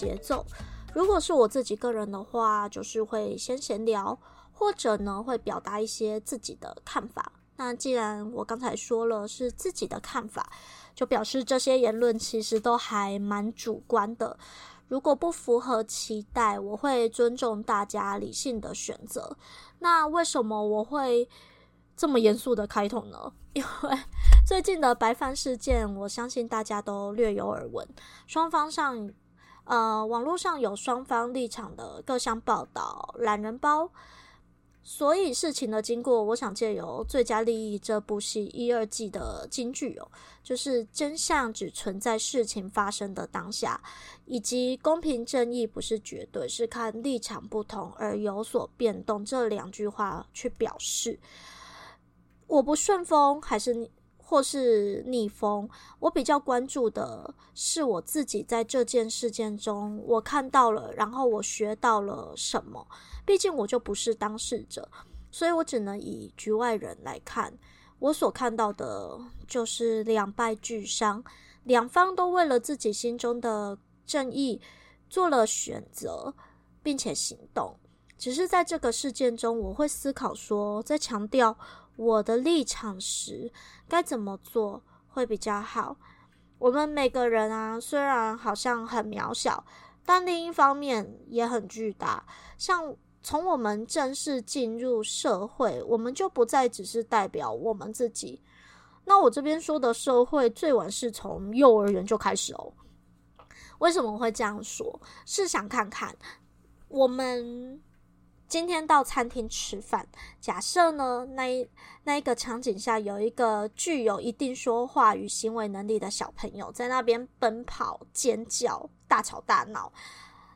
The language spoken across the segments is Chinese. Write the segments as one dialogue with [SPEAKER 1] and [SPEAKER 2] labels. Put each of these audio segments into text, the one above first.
[SPEAKER 1] 节奏。如果是我自己个人的话，就是会先闲聊，或者呢会表达一些自己的看法。那既然我刚才说了是自己的看法，就表示这些言论其实都还蛮主观的。如果不符合期待，我会尊重大家理性的选择。那为什么我会这么严肃的开头呢？因为最近的白饭事件，我相信大家都略有耳闻。双方上，呃，网络上有双方立场的各项报道，懒人包。所以事情的经过，我想借由《最佳利益》这部戏一二季的金句哦，就是真相只存在事情发生的当下，以及公平正义不是绝对，是看立场不同而有所变动这两句话去表示。我不顺风，还是或是逆风？我比较关注的是我自己在这件事件中，我看到了，然后我学到了什么。毕竟我就不是当事者，所以我只能以局外人来看。我所看到的就是两败俱伤，两方都为了自己心中的正义做了选择，并且行动。只是在这个事件中，我会思考说，在强调。我的立场时，该怎么做会比较好？我们每个人啊，虽然好像很渺小，但另一方面也很巨大。像从我们正式进入社会，我们就不再只是代表我们自己。那我这边说的社会，最晚是从幼儿园就开始哦。为什么会这样说？试想看看，我们。今天到餐厅吃饭，假设呢，那一那一个场景下有一个具有一定说话与行为能力的小朋友在那边奔跑、尖叫、大吵大闹，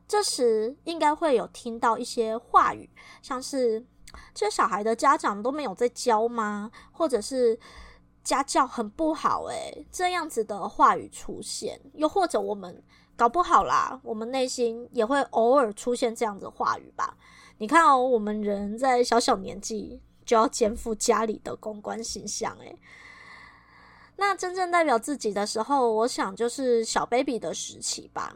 [SPEAKER 1] 这时应该会有听到一些话语，像是这小孩的家长都没有在教吗？或者是家教很不好诶，这样子的话语出现，又或者我们搞不好啦，我们内心也会偶尔出现这样子的话语吧。你看哦，我们人在小小年纪就要肩负家里的公关形象，诶，那真正代表自己的时候，我想就是小 baby 的时期吧。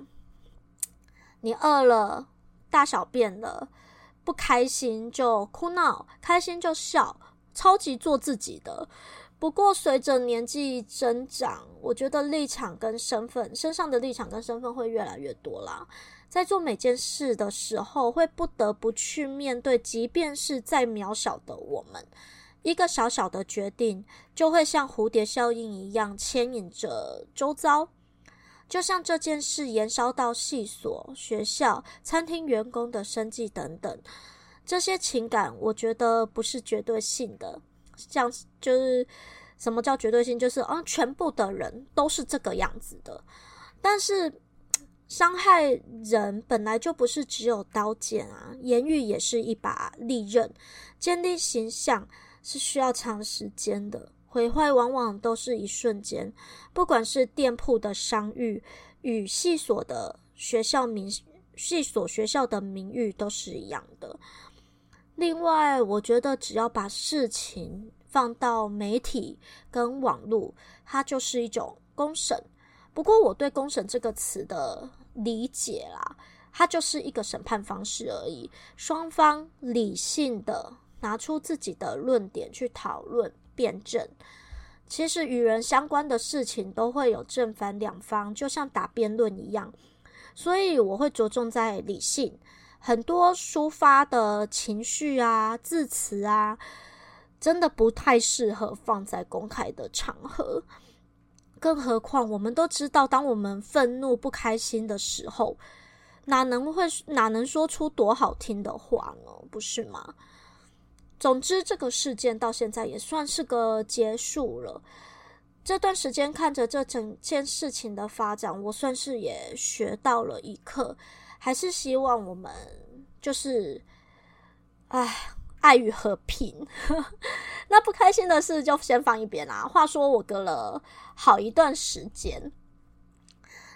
[SPEAKER 1] 你饿了，大小便了，不开心就哭闹，开心就笑，超级做自己的。不过随着年纪增长，我觉得立场跟身份，身上的立场跟身份会越来越多啦。在做每件事的时候，会不得不去面对，即便是再渺小的我们，一个小小的决定，就会像蝴蝶效应一样牵引着周遭。就像这件事延烧到系所、学校、餐厅员工的生计等等，这些情感，我觉得不是绝对性的。像就是什么叫绝对性？就是啊，全部的人都是这个样子的，但是。伤害人本来就不是只有刀剑啊，言语也是一把利刃。建立形象是需要长时间的，毁坏往往都是一瞬间。不管是店铺的商誉与系所的学校名，系所学校的名誉都是一样的。另外，我觉得只要把事情放到媒体跟网络，它就是一种公审。不过，我对“公审”这个词的理解啦，它就是一个审判方式而已。双方理性的拿出自己的论点去讨论辩证。其实与人相关的事情都会有正反两方，就像打辩论一样。所以我会着重在理性。很多抒发的情绪啊、字词啊，真的不太适合放在公开的场合。更何况，我们都知道，当我们愤怒、不开心的时候，哪能会哪能说出多好听的话呢？不是吗？总之，这个事件到现在也算是个结束了。这段时间看着这整件事情的发展，我算是也学到了一课。还是希望我们就是，唉，爱与和平。那不开心的事就先放一边啦。话说，我隔了好一段时间，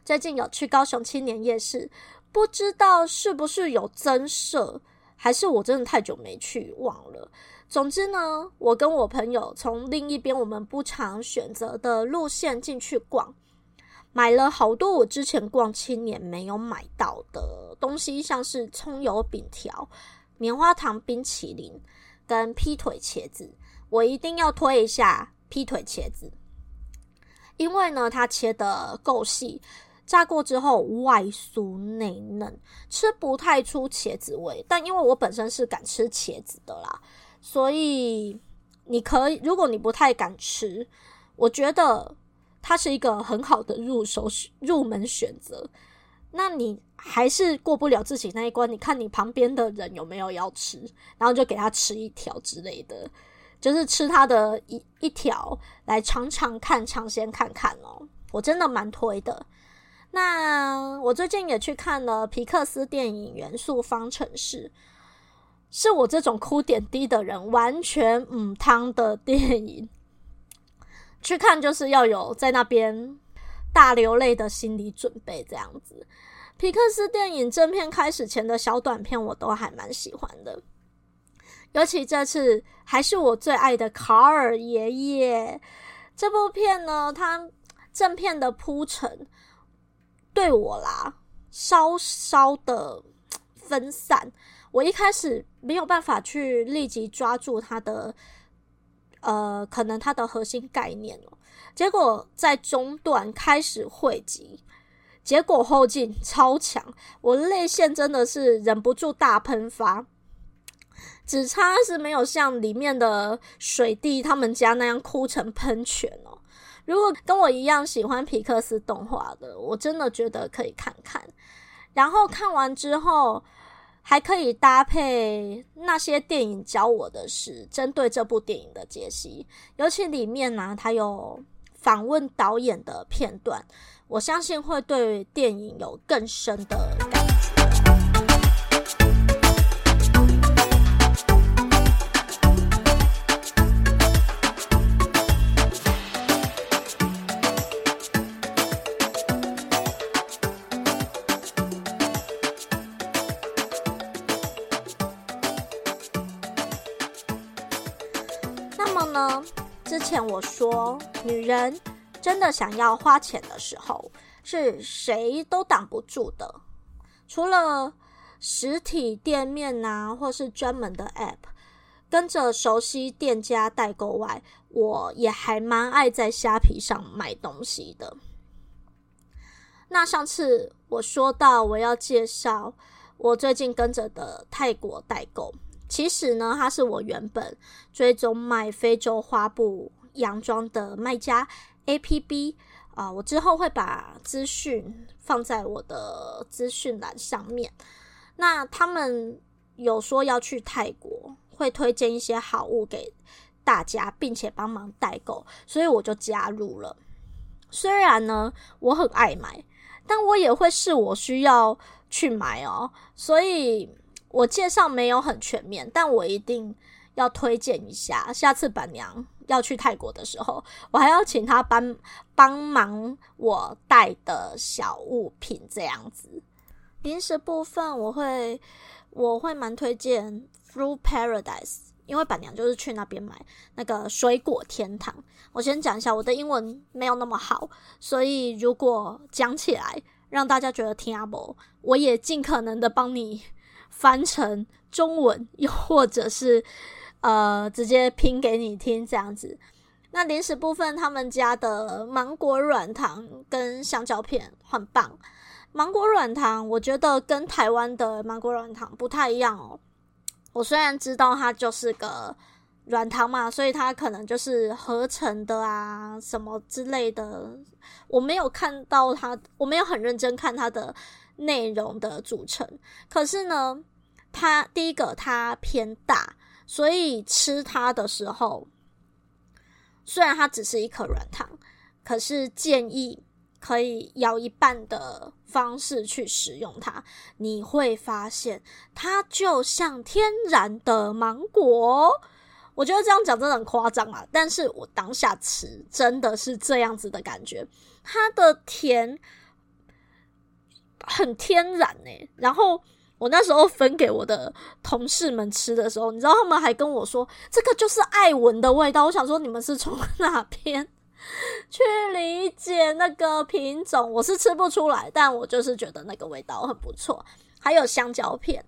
[SPEAKER 1] 最近有去高雄青年夜市，不知道是不是有增设，还是我真的太久没去忘了。总之呢，我跟我朋友从另一边我们不常选择的路线进去逛，买了好多我之前逛青年没有买到的东西，像是葱油饼条、棉花糖冰淇淋跟劈腿茄子。我一定要推一下劈腿茄子，因为呢，它切得够细，炸过之后外酥内嫩，吃不太出茄子味。但因为我本身是敢吃茄子的啦。所以你可以，如果你不太敢吃，我觉得它是一个很好的入手入门选择。那你还是过不了自己那一关，你看你旁边的人有没有要吃，然后就给他吃一条之类的，就是吃他的一一条来尝尝看，尝鲜看看哦。我真的蛮推的。那我最近也去看了皮克斯电影《元素方程式》。是我这种哭点低的人完全唔汤的电影，去看就是要有在那边大流泪的心理准备，这样子。皮克斯电影正片开始前的小短片我都还蛮喜欢的，尤其这次还是我最爱的卡尔爷爷。这部片呢，它正片的铺陈对我啦，稍稍的分散。我一开始没有办法去立即抓住它的，呃，可能它的核心概念哦。结果在中段开始汇集，结果后劲超强，我泪腺真的是忍不住大喷发。只差是没有像里面的水弟他们家那样哭成喷泉哦。如果跟我一样喜欢皮克斯动画的，我真的觉得可以看看。然后看完之后。还可以搭配那些电影教我的事，针对这部电影的解析，尤其里面呢、啊，它有访问导演的片段，我相信会对电影有更深的说，女人真的想要花钱的时候，是谁都挡不住的。除了实体店面呐，或是专门的 App，跟着熟悉店家代购外，我也还蛮爱在虾皮上买东西的。那上次我说到我要介绍我最近跟着的泰国代购。其实呢，它是我原本追踪卖非洲花布洋装的卖家 APP 啊、我之后会把资讯放在我的资讯栏上面。那他们有说要去泰国，会推荐一些好物给大家，并且帮忙代购，所以我就加入了。虽然呢，我很爱买，但我也会是我需要去买哦，所以。我介绍没有很全面，但我一定要推荐一下。下次板娘要去泰国的时候，我还要请他帮帮忙我带的小物品这样子。零食部分我会我会蛮推荐 Fruit Paradise，因为板娘就是去那边买那个水果天堂。我先讲一下，我的英文没有那么好，所以如果讲起来让大家觉得听不，我也尽可能的帮你。翻成中文，又或者是呃直接拼给你听这样子。那零食部分，他们家的芒果软糖跟香蕉片很棒。芒果软糖，我觉得跟台湾的芒果软糖不太一样哦。我虽然知道它就是个软糖嘛，所以它可能就是合成的啊什么之类的。我没有看到它，我没有很认真看它的。内容的组成，可是呢，它第一个它偏大，所以吃它的时候，虽然它只是一颗软糖，可是建议可以咬一半的方式去食用它，你会发现它就像天然的芒果。我觉得这样讲真的很夸张啊，但是我当下吃真的是这样子的感觉，它的甜很天然欸，然后我那时候分给我的同事们吃的时候，你知道他们还跟我说这个就是爱文的味道。我想说你们是从 哪边去理解那个品种？我是吃不出来，但我就是觉得那个味道很不错。还有香蕉片。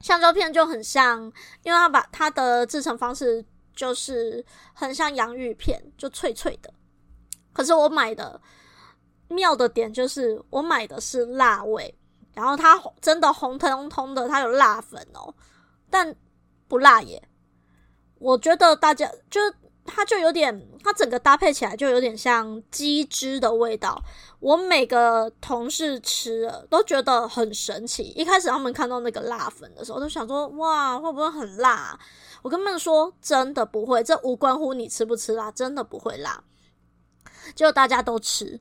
[SPEAKER 1] 香蕉片就很像，因为它把它的制成方式就是很像洋芋片，就脆脆的。可是我买的妙的点就是，我买的是辣味，然后它真的红彤彤的，它有辣粉哦，但不辣耶。我觉得大家就。它就有点，它整个搭配起来就有点像鸡汁的味道。我每个同事吃了都觉得很神奇。一开始他们看到那个辣粉的时候，都想说：“哇，会不会很辣？”我跟他们说：“真的不会，这无关乎你吃不吃辣，真的不会辣。”结果大家都吃，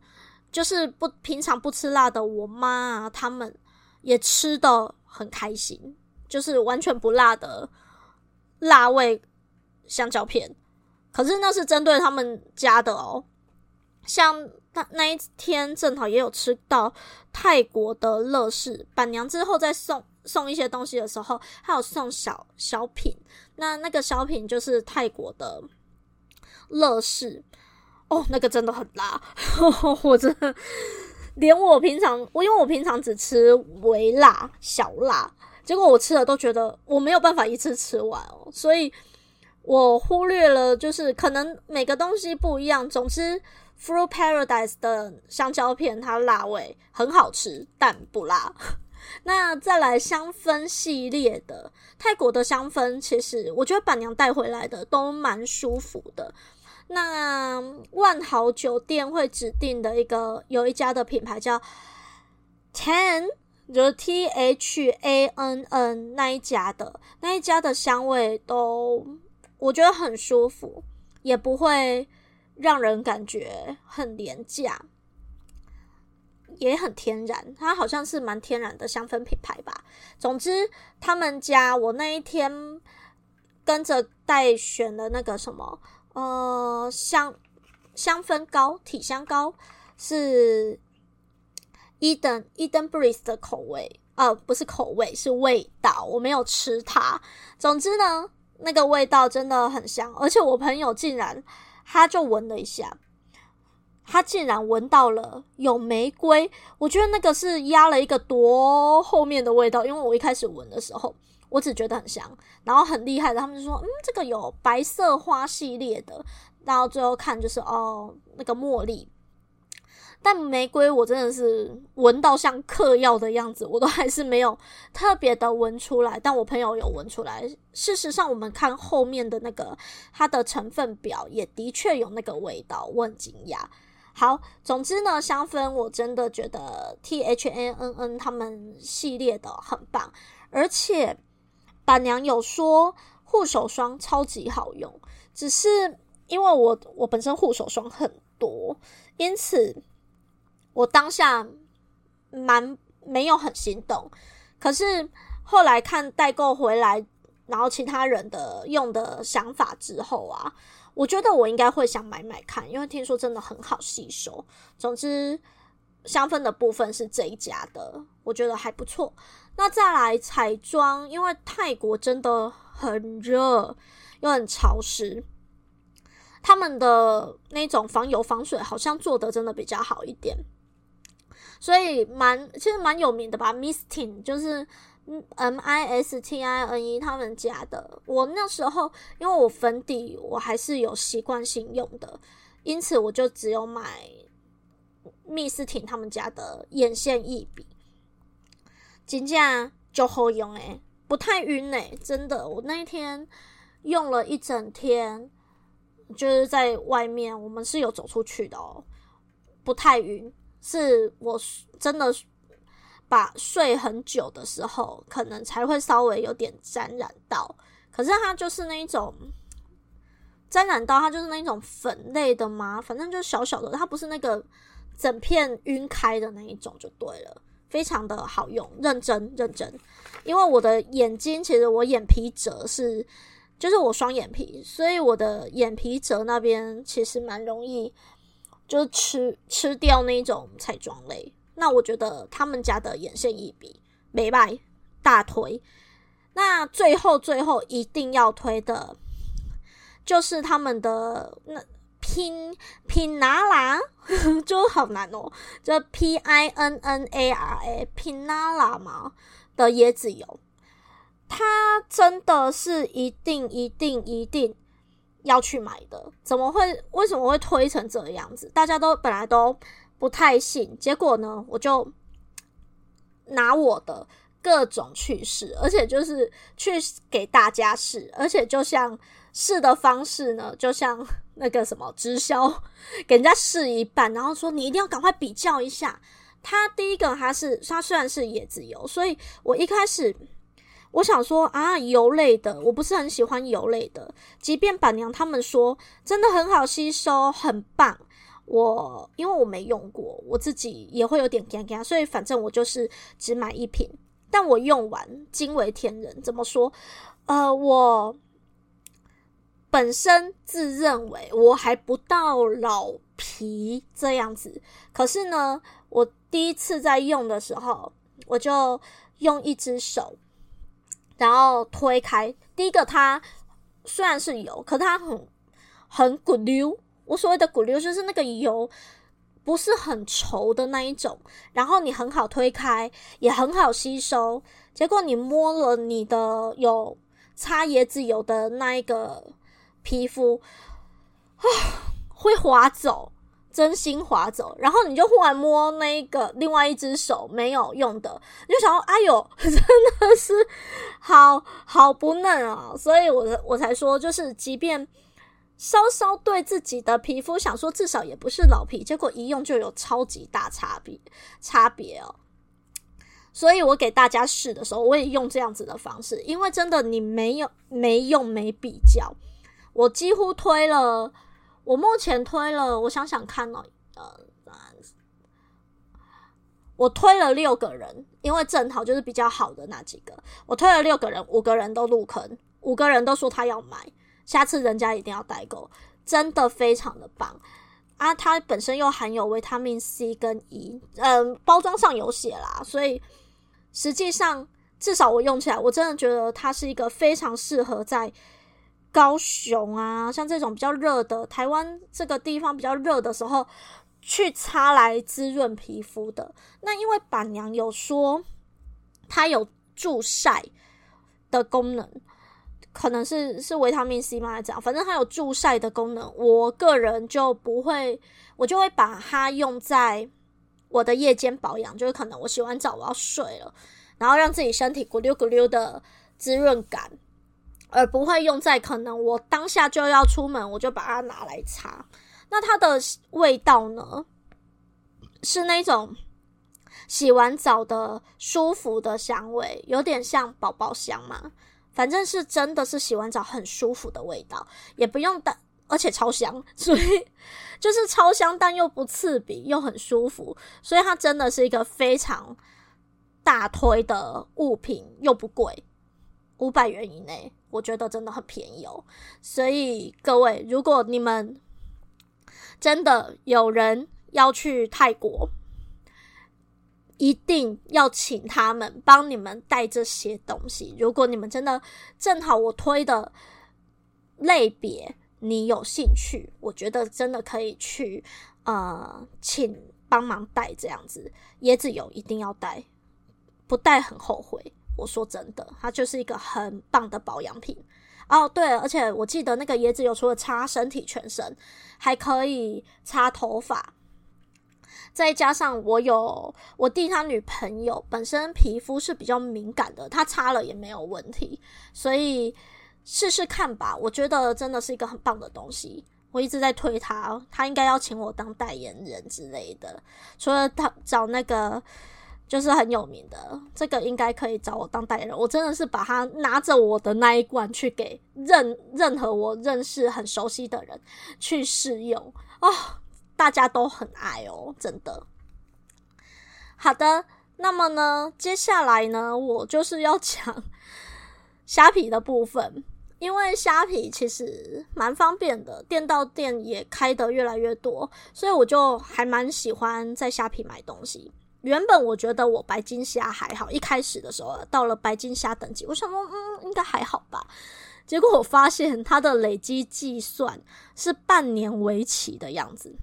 [SPEAKER 1] 就是不平常不吃辣的我妈啊，他们也吃得很开心，就是完全不辣的辣味香蕉片。可是那是针对他们家的哦，像那那一天正好也有吃到泰国的乐事，板娘之后再送送一些东西的时候，还有送小小品，那那个小品就是泰国的乐事哦，那个真的很辣，我真的连我平常我因为我平常只吃微辣小辣，结果我吃了都觉得我没有办法一次吃完哦，所以。我忽略了，就是可能每个东西不一样。总之，Fruit Paradise 的香蕉片它辣味很好吃，但不辣。那再来香氛系列的泰国的香氛，其实我觉得板娘带回来的都蛮舒服的。那万豪酒店会指定的一个有一家的品牌叫 Tann，就是 T H A N N 那一家的那一家的香味都。我觉得很舒服，也不会让人感觉很廉价，也很天然。它好像是蛮天然的香氛品牌吧。总之，他们家我那一天跟着带选的那个什么，呃，香香氛膏、体香膏是 Eden Eden Breeze 的口味，呃，不是口味，是味道。我没有吃它。总之呢。那个味道真的很香，而且我朋友竟然，他就闻了一下，他竟然闻到了有玫瑰。我觉得那个是压了一个多后面的味道，因为我一开始闻的时候，我只觉得很香，然后很厉害的，他们就说，嗯，这个有白色花系列的，然后最后看就是哦，那个茉莉。但玫瑰我真的是闻到像嗑药的样子，我都还是没有特别的闻出来。但我朋友有闻出来。事实上，我们看后面的那个它的成分表，也的确有那个味道，我很惊讶。好，总之呢，香氛我真的觉得 T H A N N 他们系列的很棒，而且板娘有说护手霜超级好用，只是因为我我本身护手霜很多，因此。我当下蛮没有很心动，可是后来看代购回来，然后其他人的用的想法之后啊，我觉得我应该会想买买看，因为听说真的很好吸收。总之，香氛的部分是这一家的，我觉得还不错。那再来彩妆，因为泰国真的很热又很潮湿。他们的那种防油防水好像做的真的比较好一点。所以蛮其实蛮有名的吧 Mistine 就是 M I S T I N E 他们家的。我那时候因为我粉底我还是有习惯性用的，因此我就只有买 Mistin 他们家的眼线液笔，真的就好用诶，不太晕诶，真的。我那一天用了一整天，就是在外面，我们是有走出去的哦，不太晕。是我真的把睡很久的时候，可能才会稍微有点沾染到，可是它就是那一种沾染到，它就是那一种粉类的嘛，反正就是小小的，它不是那个整片晕开的那一种就对了，非常的好用，认真认真。因为我的眼睛其实我眼皮褶是，就是我双眼皮，所以我的眼皮褶那边其实蛮容易，就是吃吃掉那种彩妆类。那我觉得他们家的眼线一笔没败，大推。那最后最后一定要推的，就是他们的那拼拼拿拉，就好难哦，就 P I N N A R A 拼拿拉嘛的椰子油，它真的是一定一定一定要去买的。怎么会？为什么会推成这个样子？大家都本来都。不太信，结果呢，我就拿我的各种去试，而且就是去给大家试，而且就像试的方式呢，就像 那个什么直销，给人家试一半，然后说你一定要赶快比较一下。它第一个它是它虽然是椰子油，所以我一开始我想说啊，油类的我不是很喜欢油类的，即便板娘他们说真的很好吸收，很棒。我因为我没用过，我自己也会有点尴尬，所以反正我就是只买一瓶。但我用完惊为天人，怎么说？呃，我本身自认为我还不到老皮这样子，可是呢，我第一次在用的时候，我就用一只手，然后推开。第一个，它虽然是油，可它很很咕溜。我所谓的骨溜就是那个油不是很稠的那一种，然后你很好推开，也很好吸收。结果你摸了你的有擦椰子油的那一个皮肤啊，会滑走，真心滑走。然后你就忽然摸那一个另外一只手没有用的，你就想说：“哎呦，真的是好好不嫩啊！”所以我我才说，就是即便。稍稍对自己的皮肤想说，至少也不是老皮，结果一用就有超级大差别，差别哦。所以我给大家试的时候，我也用这样子的方式，因为真的你没有没用没比较，我几乎推了，我目前推了，我想想看哦，呃，我推了六个人，因为正好就是比较好的那几个，我推了六个人，五个人都入坑，五个人都说他要买。下次人家一定要代购，真的非常的棒啊！它本身又含有维他命 C 跟 E，嗯，包装上有写啦，所以实际上至少我用起来，我真的觉得它是一个非常适合在高雄啊，像这种比较热的台湾这个地方比较热的时候去擦来滋润皮肤的。那因为板娘有说它有助晒的功能。可能是是维他命 C 吗？这样？反正它有助晒的功能。我个人就不会，我就会把它用在我的夜间保养，就是可能我洗完澡我要睡了，然后让自己身体咕溜咕溜的滋润感，而不会用在可能我当下就要出门，我就把它拿来擦。那它的味道呢？是那种洗完澡的舒服的香味，有点像宝宝香嘛。反正是真的是洗完澡很舒服的味道，也不用但，而且超香，所以就是超香，但又不刺鼻，又很舒服，所以它真的是一个非常大推的物品，又不贵，五百元以内，我觉得真的很便宜哦。所以各位，如果你们真的有人要去泰国，一定要请他们帮你们带这些东西。如果你们真的正好我推的类别你有兴趣，我觉得真的可以去呃，请帮忙带这样子。椰子油一定要带，不带很后悔。我说真的，它就是一个很棒的保养品。哦，对，而且我记得那个椰子油除了擦身体全身，还可以擦头发。再加上我有我弟他女朋友本身皮肤是比较敏感的，他擦了也没有问题，所以试试看吧。我觉得真的是一个很棒的东西，我一直在推他，他应该要请我当代言人之类的。除了他找那个就是很有名的，这个应该可以找我当代言人。我真的是把它拿着我的那一罐去给任任何我认识很熟悉的人去试用哦，大家都很爱哦，真的。好的，那么呢，接下来呢，我就是要讲虾皮的部分。因为虾皮其实蛮方便的，店到店也开得越来越多，所以我就还蛮喜欢在虾皮买东西。原本我觉得我白金虾还好，一开始的时候到了白金虾等级，我想说嗯，应该还好吧。结果我发现它的累积计算是半年为期的样子，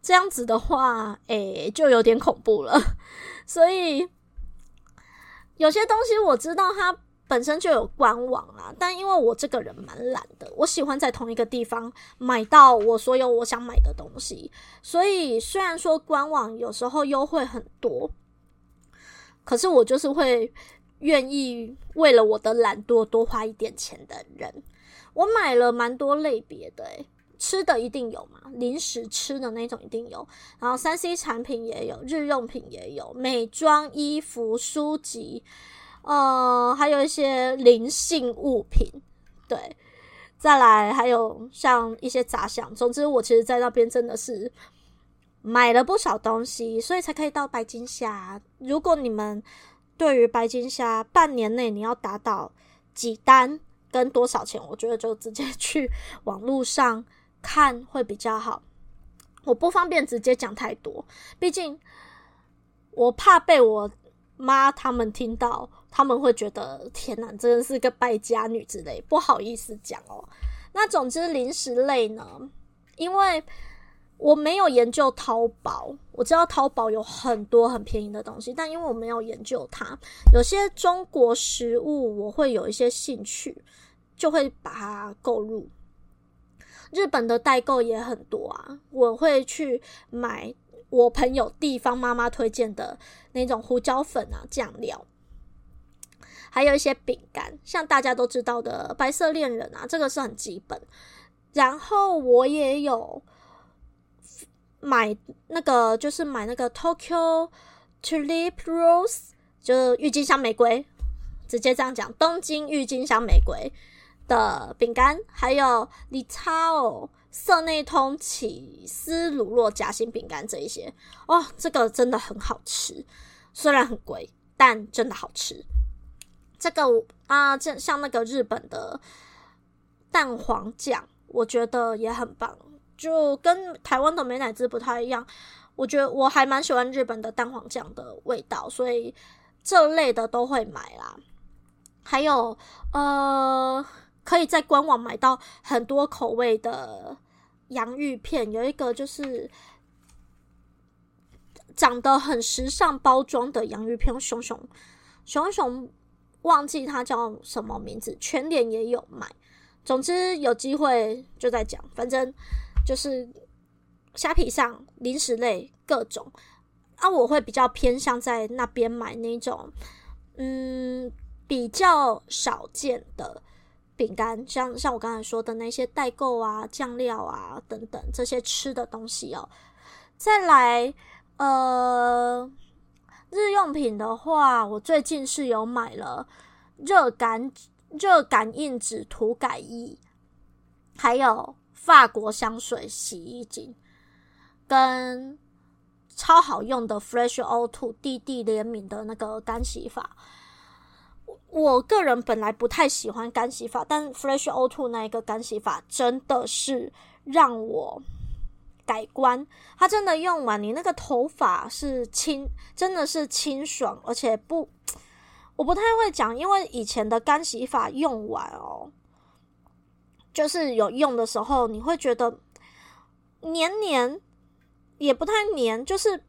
[SPEAKER 1] 这样子的话，诶，就有点恐怖了。所以有些东西我知道它。本身就有官网啦，但因为我这个人蛮懒的，我喜欢在同一个地方买到我所有我想买的东西，所以虽然说官网有时候优惠很多，可是我就是会愿意为了我的懒惰多花一点钱的人。我买了蛮多类别的，吃的一定有嘛，零食吃的那种一定有，然后三 C 产品也有，日用品也有，美妆、衣服、书籍。呃，还有一些灵性物品，对，再来还有像一些杂项。总之，我其实，在那边真的是买了不少东西，所以才可以到白金虾。如果你们对于白金虾半年内你要达到几单跟多少钱，我觉得就直接去网络上看会比较好。我不方便直接讲太多，毕竟我怕被我妈他们听到。他们会觉得天哪，真的是个败家女之类，不好意思讲哦。那总之零食类呢，因为我没有研究淘宝，我知道淘宝有很多很便宜的东西，但因为我没有研究它，有些中国食物我会有一些兴趣，就会把它购入。日本的代购也很多啊，我会去买我朋友地方妈妈推荐的那种胡椒粉啊，酱料。还有一些饼干，像大家都知道的白色恋人啊，这个是很基本。然后我也有买那个，就是买那个 Tokyo Tulip Rose，就郁金香玫瑰，直接这样讲，东京郁金香玫瑰的饼干，还有 Ritao 色内通起司乳酪夹心饼干这一些，哦，这个真的很好吃，虽然很贵，但真的好吃。这个啊，这像那个日本的蛋黄酱，我觉得也很棒，就跟台湾的美乃滋不太一样。我觉得我还蛮喜欢日本的蛋黄酱的味道，所以这类的都会买啦。还有呃，可以在官网买到很多口味的洋芋片，有一个就是长得很时尚包装的洋芋片，熊熊熊熊。忘记它叫什么名字，全脸也有卖。总之有机会就再讲，反正就是虾皮上零食类各种啊，我会比较偏向在那边买那种嗯比较少见的饼干，像像我刚才说的那些代购啊、酱料啊等等这些吃的东西哦。再来呃。日用品的话，我最近是有买了热感热感应纸涂改液，还有法国香水洗衣精，跟超好用的 Fresh O Two 弟弟联名的那个干洗法。我个人本来不太喜欢干洗法，但 Fresh O Two 那一个干洗法真的是让我。改观，它真的用完，你那个头发是清，真的是清爽，而且不，我不太会讲，因为以前的干洗发用完哦，就是有用的时候，你会觉得黏黏，也不太黏，就是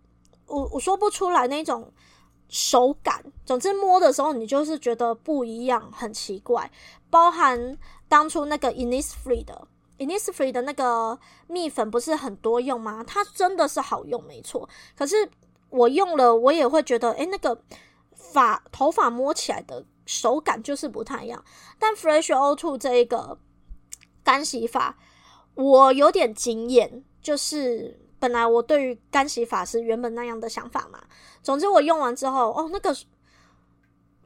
[SPEAKER 1] 我我说不出来那种手感，总之摸的时候你就是觉得不一样，很奇怪，包含当初那个 Innisfree 的。Innisfree 的那个蜜粉不是很多用吗？它真的是好用，没错。可是我用了，我也会觉得，诶，那个发头发摸起来的手感就是不太一样。但 Fresh O Two 这一个干洗发，我有点惊艳，就是本来我对于干洗发是原本那样的想法嘛。总之我用完之后，哦，那个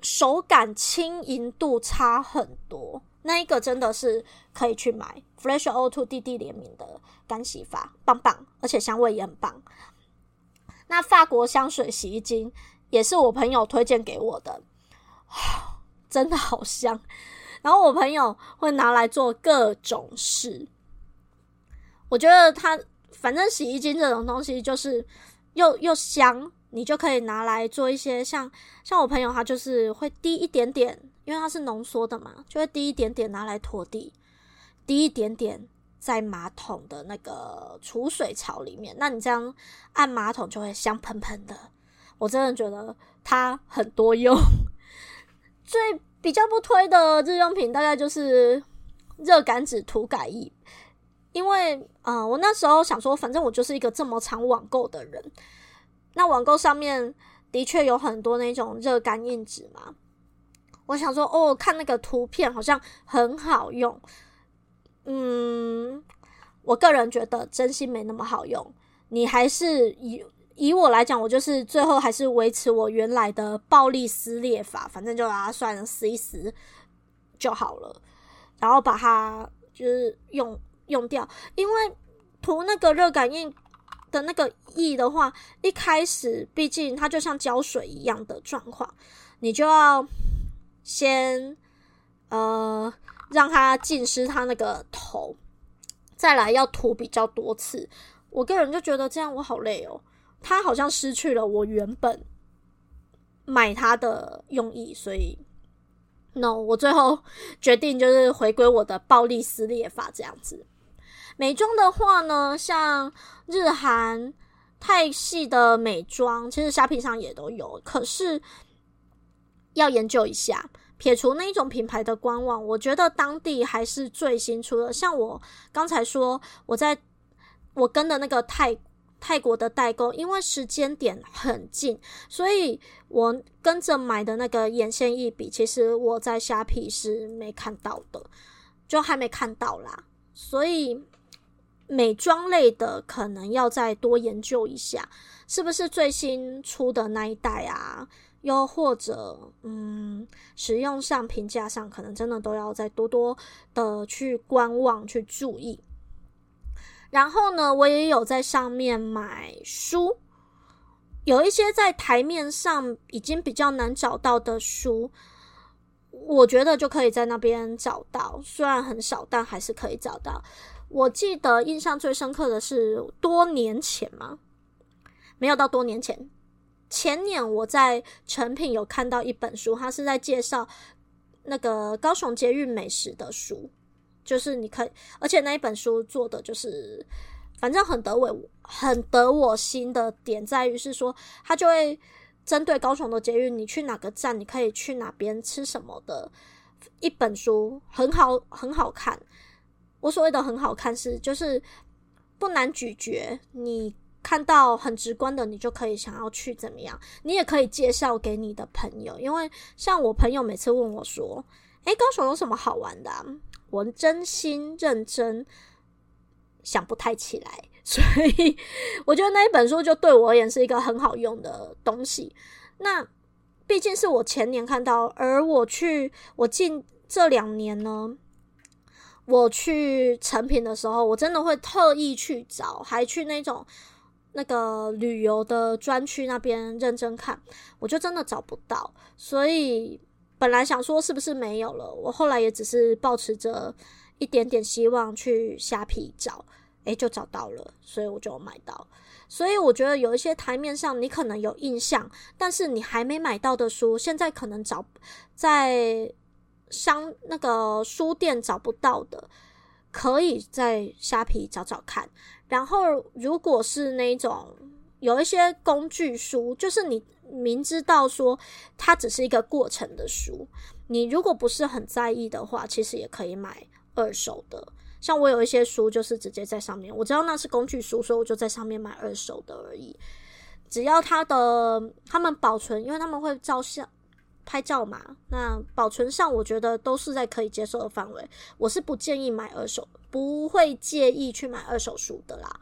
[SPEAKER 1] 手感轻盈度差很多，那一个真的是可以去买。Fresh O2 蒂蒂联名的干洗发，棒棒，而且香味也很棒。那法国香水洗衣精也是我朋友推荐给我的，真的好香。然后我朋友会拿来做各种事。我觉得它反正洗衣精这种东西就是又又香，你就可以拿来做一些像像我朋友他就是会滴一点点，因为它是浓缩的嘛，就会滴一点点拿来拖地，滴一点点在马桶的那个储水槽里面，那你这样按马桶就会香喷喷的。我真的觉得它很多用，最比较不推的日用品大概就是热感纸涂改液。因为，嗯、呃，我那时候想说，反正我就是一个这么常网购的人，那网购上面的确有很多那种热干印纸嘛。我想说，哦，看那个图片好像很好用，嗯，我个人觉得真心没那么好用。你还是以以我来讲，我就是最后还是维持我原来的暴力撕裂法，反正就把它算成撕一撕就好了，然后把它就是用。用掉，因为涂那个热感应的那个液的话，一开始毕竟它就像胶水一样的状况，你就要先呃让它浸湿它那个头，再来要涂比较多次。我个人就觉得这样我好累哦，它好像失去了我原本买它的用意，所以 no，我最后决定就是回归我的暴力撕裂法这样子。美妆的话呢，像日韩泰系的美妆，其实虾皮上也都有，可是要研究一下。撇除那一种品牌的官网，我觉得当地还是最新出的。像我刚才说，我在我跟的那个泰泰国的代购，因为时间点很近，所以我跟着买的那个眼线液笔，其实我在虾皮是没看到的，就还没看到啦，所以。美妆类的可能要再多研究一下，是不是最新出的那一代啊？又或者，嗯，使用上、评价上，可能真的都要再多多的去观望、去注意。然后呢，我也有在上面买书，有一些在台面上已经比较难找到的书，我觉得就可以在那边找到，虽然很少，但还是可以找到。我记得印象最深刻的是多年前吗？没有到多年前，前年我在诚品有看到一本书，它是在介绍那个高雄捷运美食的书，就是你可以，而且那一本书做的就是，反正很得我很得我心的点在于是说，它就会针对高雄的捷运，你去哪个站，你可以去哪边吃什么的一本书，很好，很好看。我所谓的很好看是，就是不难咀嚼，你看到很直观的，你就可以想要去怎么样。你也可以介绍给你的朋友，因为像我朋友每次问我说：“诶，高雄有什么好玩的啊？”我真心认真想不太起来，所以我觉得那一本书就对我而言是一个很好用的东西。那毕竟是我前年看到，而我去我近这两年呢。我去成品的时候，我真的会特意去找，还去那种那个旅游的专区那边认真看，我就真的找不到。所以本来想说是不是没有了，我后来也只是抱持着一点点希望去虾皮找，诶，就找到了，所以我就买到。所以我觉得有一些台面上你可能有印象，但是你还没买到的书，现在可能找在。商那个书店找不到的，可以在虾皮找找看。然后，如果是那种有一些工具书，就是你明知道说它只是一个过程的书，你如果不是很在意的话，其实也可以买二手的。像我有一些书，就是直接在上面，我知道那是工具书，所以我就在上面买二手的而已。只要它的他们保存，因为他们会照相。拍照嘛，那保存上我觉得都是在可以接受的范围。我是不建议买二手，不会介意去买二手书的啦。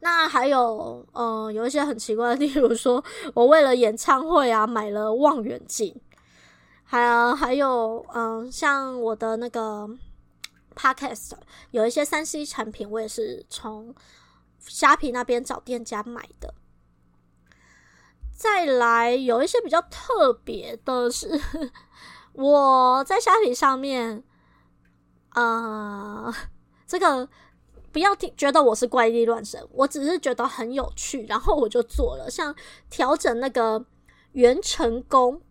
[SPEAKER 1] 那还有，嗯、有一些很奇怪的，例如说我为了演唱会啊买了望远镜，还还有，嗯、像我的那个 Podcast 有一些三 C 产品，我也是从虾皮那边找店家买的。再来有一些比较特别的是，我在虾皮上面，呃，这个不要听，觉得我是怪力乱神，我只是觉得很有趣，然后我就做了，像调整那个元成功，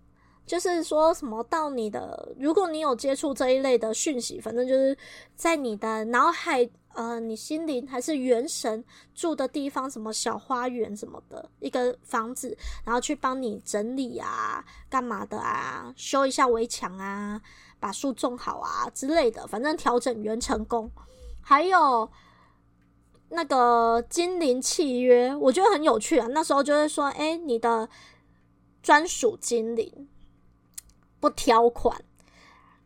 [SPEAKER 1] 就是说什么到你的，如果你有接触这一类的讯息，反正就是在你的脑海。呃，你心灵还是元神住的地方，什么小花园什么的一个房子，然后去帮你整理啊，干嘛的啊，修一下围墙啊，把树种好啊之类的，反正调整元成功，还有那个精灵契约，我觉得很有趣啊。那时候就会说，哎，你的专属精灵不挑款，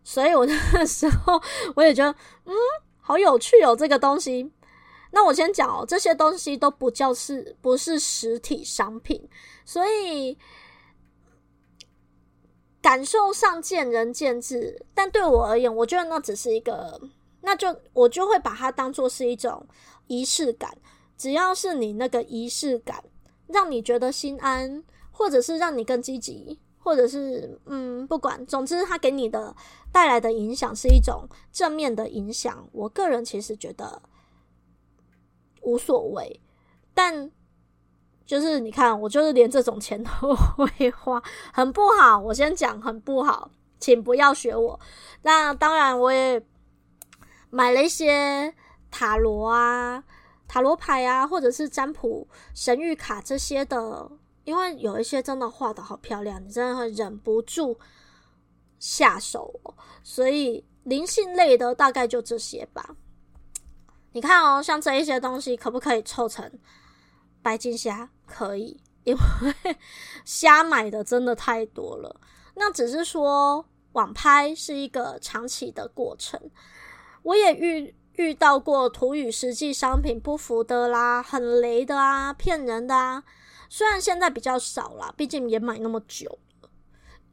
[SPEAKER 1] 所以我那时候我也觉得，嗯。好有趣哦，这个东西。那我先讲哦，这些东西都不叫是，不是实体商品，所以感受上见仁见智。但对我而言，我觉得那只是一个，那就我就会把它当做是一种仪式感。只要是你那个仪式感，让你觉得心安，或者是让你更积极。或者是嗯，不管，总之它给你的带来的影响是一种正面的影响。我个人其实觉得无所谓，但就是你看，我就是连这种钱都 会花，很不好。我先讲很不好，请不要学我。那当然，我也买了一些塔罗啊、塔罗牌啊，或者是占卜神谕卡这些的。因为有一些真的画得好漂亮，你真的会忍不住下手。所以灵性类的大概就这些吧。你看哦，像这一些东西可不可以凑成白金虾？可以，因为虾买的真的太多了。那只是说网拍是一个长期的过程。我也遇遇到过图与实际商品不符的啦，很雷的啊，骗人的啊。虽然现在比较少啦，毕竟也买那么久了，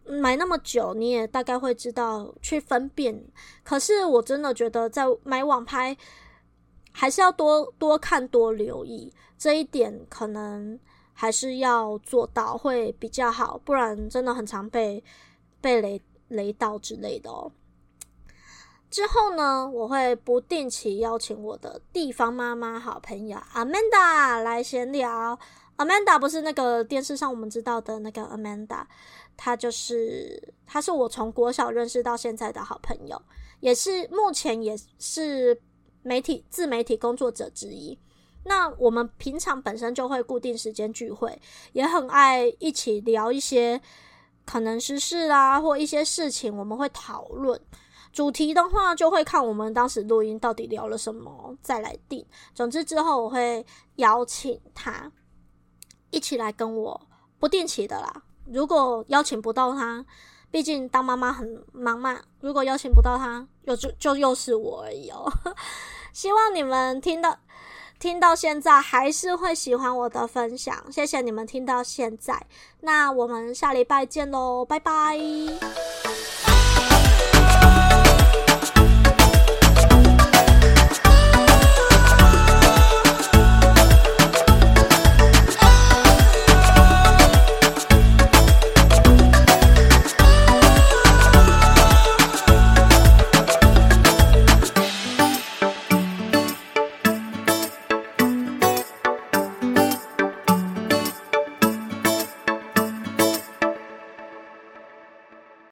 [SPEAKER 1] 买那么久你也大概会知道去分辨。可是我真的觉得在买网拍还是要多多看多留意，这一点可能还是要做到会比较好，不然真的很常被被雷雷到之类的哦。之后呢，我会不定期邀请我的地方妈妈好朋友 Amanda 来闲聊。Amanda 不是那个电视上我们知道的那个 Amanda，她就是她是我从国小认识到现在的好朋友，也是目前也是媒体自媒体工作者之一。那我们平常本身就会固定时间聚会，也很爱一起聊一些可能时事啊或一些事情，我们会讨论。主题的话就会看我们当时录音到底聊了什么再来定。总之之后我会邀请他。一起来跟我不定期的啦。如果邀请不到他，毕竟当妈妈很忙嘛。如果邀请不到他，又就就又是我而已哦。希望你们听到听到现在还是会喜欢我的分享。谢谢你们听到现在，那我们下礼拜见喽，拜拜。